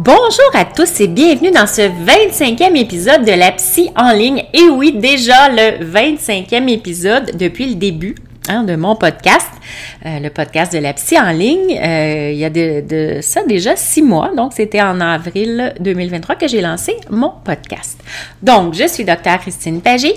Bonjour à tous et bienvenue dans ce 25e épisode de la Psy en ligne. Et oui, déjà le 25e épisode depuis le début hein, de mon podcast, euh, le podcast de la Psy en ligne. Euh, il y a de, ça déjà six mois, donc c'était en avril 2023 que j'ai lancé mon podcast. Donc, je suis docteur Christine Pagé,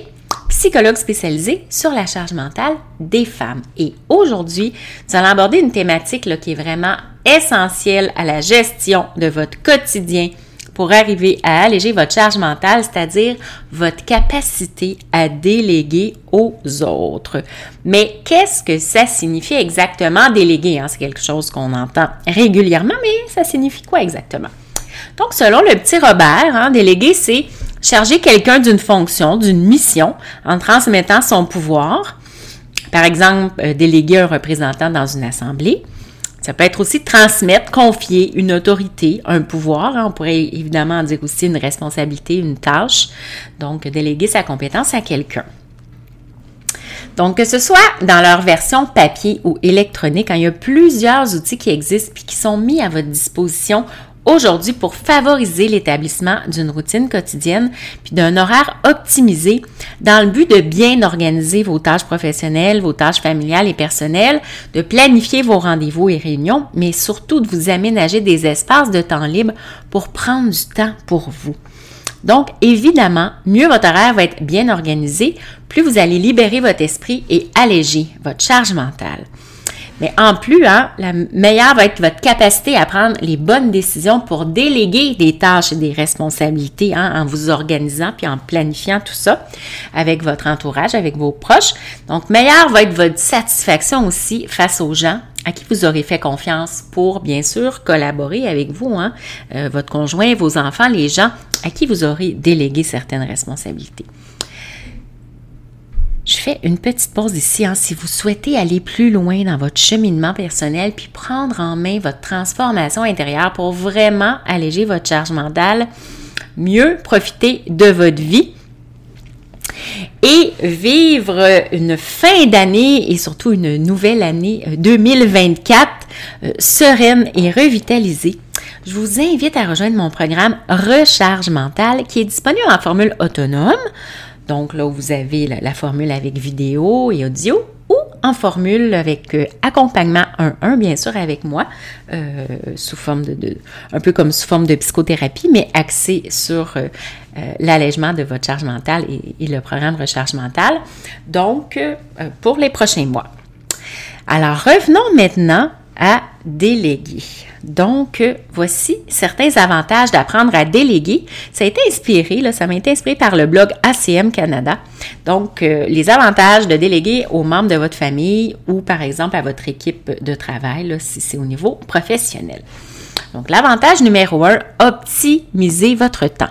psychologue spécialisée sur la charge mentale des femmes. Et aujourd'hui, nous allons aborder une thématique qui est vraiment essentielle à la gestion de votre quotidien pour arriver à alléger votre charge mentale, c'est-à-dire votre capacité à déléguer aux autres. Mais qu'est-ce que ça signifie exactement déléguer? Hein? C'est quelque chose qu'on entend régulièrement, mais ça signifie quoi exactement? Donc, selon le petit Robert, hein, déléguer, c'est charger quelqu'un d'une fonction, d'une mission, en transmettant son pouvoir. Par exemple, euh, déléguer un représentant dans une assemblée. Ça peut être aussi transmettre, confier une autorité, un pouvoir. Hein. on pourrait évidemment dire aussi une responsabilité, une tâche. Donc, déléguer sa compétence à quelqu'un. Donc, que ce soit dans leur version papier ou électronique, il y a plusieurs outils qui existent et qui sont mis à votre disposition aujourd'hui pour favoriser l'établissement d'une routine quotidienne puis d'un horaire optimisé dans le but de bien organiser vos tâches professionnelles, vos tâches familiales et personnelles, de planifier vos rendez-vous et réunions, mais surtout de vous aménager des espaces de temps libre pour prendre du temps pour vous. Donc, évidemment, mieux votre horaire va être bien organisé, plus vous allez libérer votre esprit et alléger votre charge mentale. Mais en plus, hein, la meilleure va être votre capacité à prendre les bonnes décisions pour déléguer des tâches et des responsabilités hein, en vous organisant puis en planifiant tout ça avec votre entourage, avec vos proches. Donc, meilleure va être votre satisfaction aussi face aux gens à qui vous aurez fait confiance pour, bien sûr, collaborer avec vous, hein, euh, votre conjoint, vos enfants, les gens à qui vous aurez délégué certaines responsabilités. Je fais une petite pause ici. Hein, si vous souhaitez aller plus loin dans votre cheminement personnel puis prendre en main votre transformation intérieure pour vraiment alléger votre charge mentale, mieux profiter de votre vie et vivre une fin d'année et surtout une nouvelle année 2024 euh, euh, sereine et revitalisée. Je vous invite à rejoindre mon programme Recharge mentale qui est disponible en formule autonome donc là, vous avez la, formule avec vidéo et audio ou en formule avec euh, accompagnement 1-1, bien sûr, avec moi, euh, sous forme de, un peu comme sous forme de psychothérapie, mais axé sur euh, l'allègement de votre charge mentale et, le programme recharge mentale. Donc, pour les prochains mois. Alors, revenons maintenant à déléguer. Donc, voici certains avantages d'apprendre à déléguer. Ça a été inspiré, là, ça m'a été inspiré par le blog ACM Canada. Donc, euh, les avantages de déléguer aux membres de votre famille ou, par exemple, à votre équipe de travail, si c'est au niveau professionnel. Donc, l'avantage numéro un, optimiser votre temps.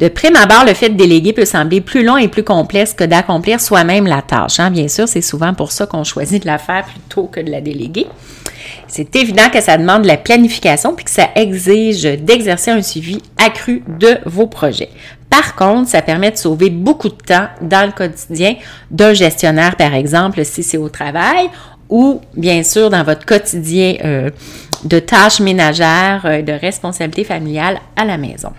De prime abord, le fait de déléguer peut sembler plus long et plus complexe que d'accomplir soi-même la tâche. Hein. Bien sûr, c'est souvent pour ça qu'on choisit de la faire plutôt que de la déléguer. C'est évident que ça demande de la planification puis que ça exige d'exercer un suivi accru de vos projets. Par contre, ça permet de sauver beaucoup de temps dans le quotidien d'un gestionnaire, par exemple, si c'est au travail, ou bien sûr dans votre quotidien euh, de tâches ménagères, euh, de responsabilités familiales à la maison.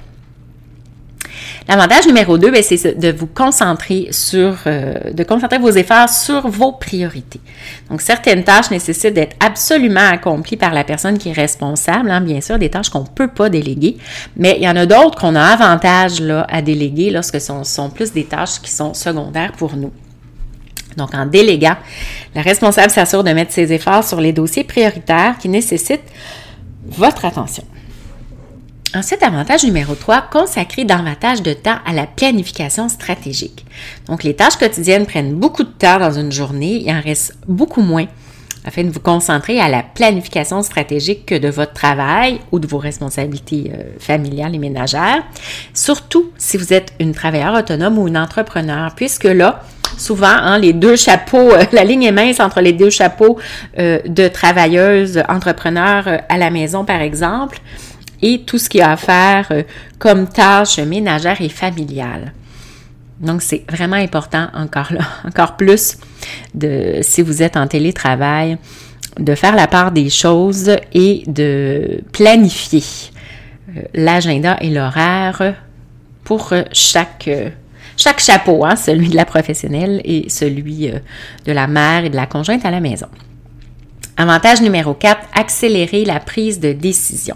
L'avantage numéro 2, ben, c'est de vous concentrer sur, euh, de concentrer vos efforts sur vos priorités. Donc, certaines tâches nécessitent d'être absolument accomplies par la personne qui est responsable, hein, bien sûr, des tâches qu'on ne peut pas déléguer, mais il y en a d'autres qu'on a avantage là, à déléguer lorsque ce sont, sont plus des tâches qui sont secondaires pour nous. Donc, en déléguant, la responsable s'assure de mettre ses efforts sur les dossiers prioritaires qui nécessitent votre attention. Ensuite, avantage numéro 3, consacrer davantage de temps à la planification stratégique. Donc, les tâches quotidiennes prennent beaucoup de temps dans une journée, il en reste beaucoup moins afin de vous concentrer à la planification stratégique que de votre travail ou de vos responsabilités euh, familiales et ménagères, surtout si vous êtes une travailleuse autonome ou une entrepreneur, puisque là, souvent, hein, les deux chapeaux, euh, la ligne est mince entre les deux chapeaux euh, de travailleuses entrepreneurs à la maison, par exemple, et tout ce qu'il a à faire euh, comme tâches ménagères et familiales. Donc, c'est vraiment important encore là, encore plus de, si vous êtes en télétravail, de faire la part des choses et de planifier euh, l'agenda et l'horaire pour chaque, chaque chapeau, hein, celui de la professionnelle et celui euh, de la mère et de la conjointe à la maison. Avantage numéro 4, accélérer la prise de décision.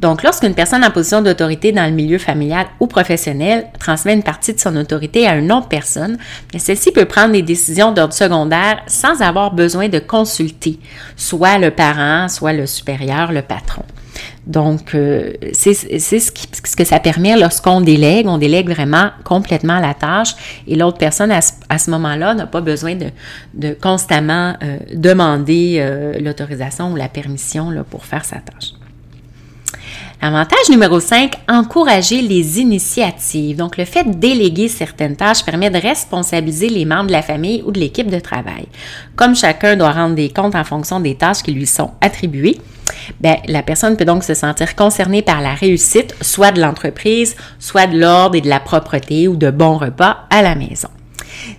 Donc, lorsqu'une personne en position d'autorité dans le milieu familial ou professionnel transmet une partie de son autorité à une autre personne, celle-ci peut prendre des décisions d'ordre secondaire sans avoir besoin de consulter soit le parent, soit le supérieur, le patron. Donc, euh, c'est ce, que ça permet lorsqu'on délègue. On délègue vraiment complètement la tâche et l'autre personne, à ce, moment-là, n'a pas besoin de, constamment euh, demander euh, l'autorisation ou la permission là, pour faire sa tâche. Avantage numéro 5, encourager les initiatives. Donc, le fait de déléguer certaines tâches permet de responsabiliser les membres de la famille ou de l'équipe de travail. Comme chacun doit rendre des comptes en fonction des tâches qui lui sont attribuées, bien, la personne peut donc se sentir concernée par la réussite, soit de l'entreprise, soit de l'ordre et de la propreté ou de bons repas à la maison.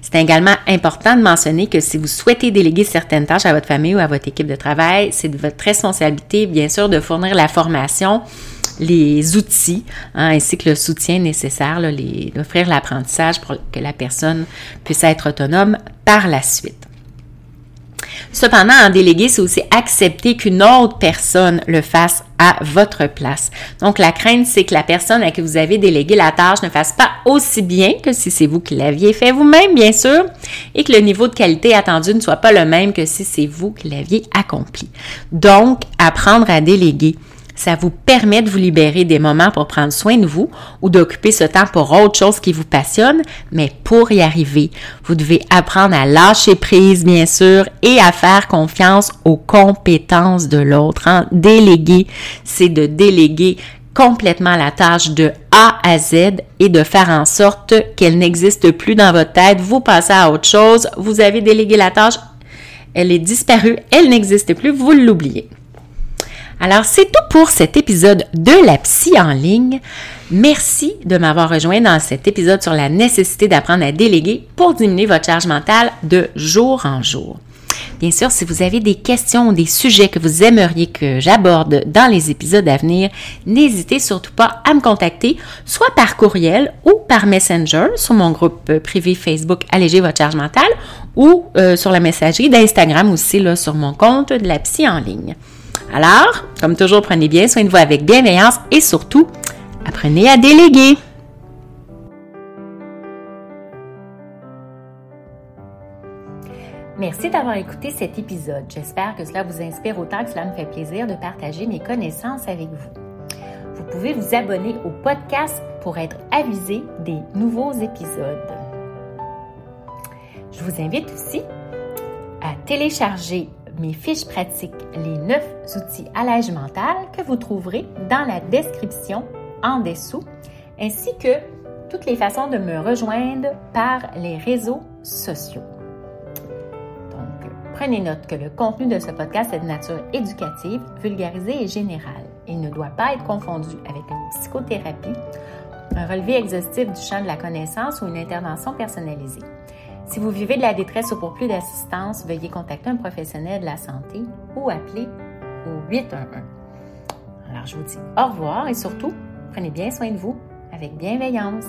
C'est également important de mentionner que si vous souhaitez déléguer certaines tâches à votre famille ou à votre équipe de travail, c'est de votre responsabilité, bien sûr, de fournir la formation les outils hein, ainsi que le soutien nécessaire, d'offrir l'apprentissage pour que la personne puisse être autonome par la suite. Cependant, en déléguer, c'est aussi accepter qu'une autre personne le fasse à votre place. Donc, la crainte, c'est que la personne à qui vous avez délégué la tâche ne fasse pas aussi bien que si c'est vous qui l'aviez fait vous-même, bien sûr, et que le niveau de qualité attendu ne soit pas le même que si c'est vous qui l'aviez accompli. Donc, apprendre à déléguer ça vous permet de vous libérer des moments pour prendre soin de vous ou d'occuper ce temps pour autre chose qui vous passionne, mais pour y arriver, vous devez apprendre à lâcher prise, bien sûr, et à faire confiance aux compétences de l'autre. Hein? Déléguer, c'est de déléguer complètement la tâche de A à Z et de faire en sorte qu'elle n'existe plus dans votre tête. Vous passez à autre chose, vous avez délégué la tâche, elle est disparue, elle n'existe plus, vous l'oubliez. Alors, c'est tout pour cet épisode de la psy en ligne. Merci de m'avoir rejoint dans cet épisode sur la nécessité d'apprendre à déléguer pour diminuer votre charge mentale de jour en jour. Bien sûr, si vous avez des questions ou des sujets que vous aimeriez que j'aborde dans les épisodes à venir, n'hésitez surtout pas à me contacter, soit par courriel ou par Messenger sur mon groupe privé Facebook Alléger votre charge mentale ou euh, sur la messagerie d'Instagram aussi là, sur mon compte de la psy en ligne. Alors, comme toujours, prenez bien soin de vous avec bienveillance et surtout, apprenez à déléguer. Merci d'avoir écouté cet épisode. J'espère que cela vous inspire autant que cela me fait plaisir de partager mes connaissances avec vous. Vous pouvez vous abonner au podcast pour être avisé des nouveaux épisodes. Je vous invite aussi à télécharger mes fiches pratiques, les 9 outils allège mental que vous trouverez dans la description en dessous, ainsi que toutes les façons de me rejoindre par les réseaux sociaux. Donc, prenez note que le contenu de ce podcast est de nature éducative, vulgarisée et générale. Il ne doit pas être confondu avec une psychothérapie, un relevé exhaustif du champ de la connaissance ou une intervention personnalisée. Si vous vivez de la détresse ou pour plus d'assistance, veuillez contacter un professionnel de la santé ou appeler au 811. Alors, je vous dis au revoir et surtout, prenez bien soin de vous avec bienveillance.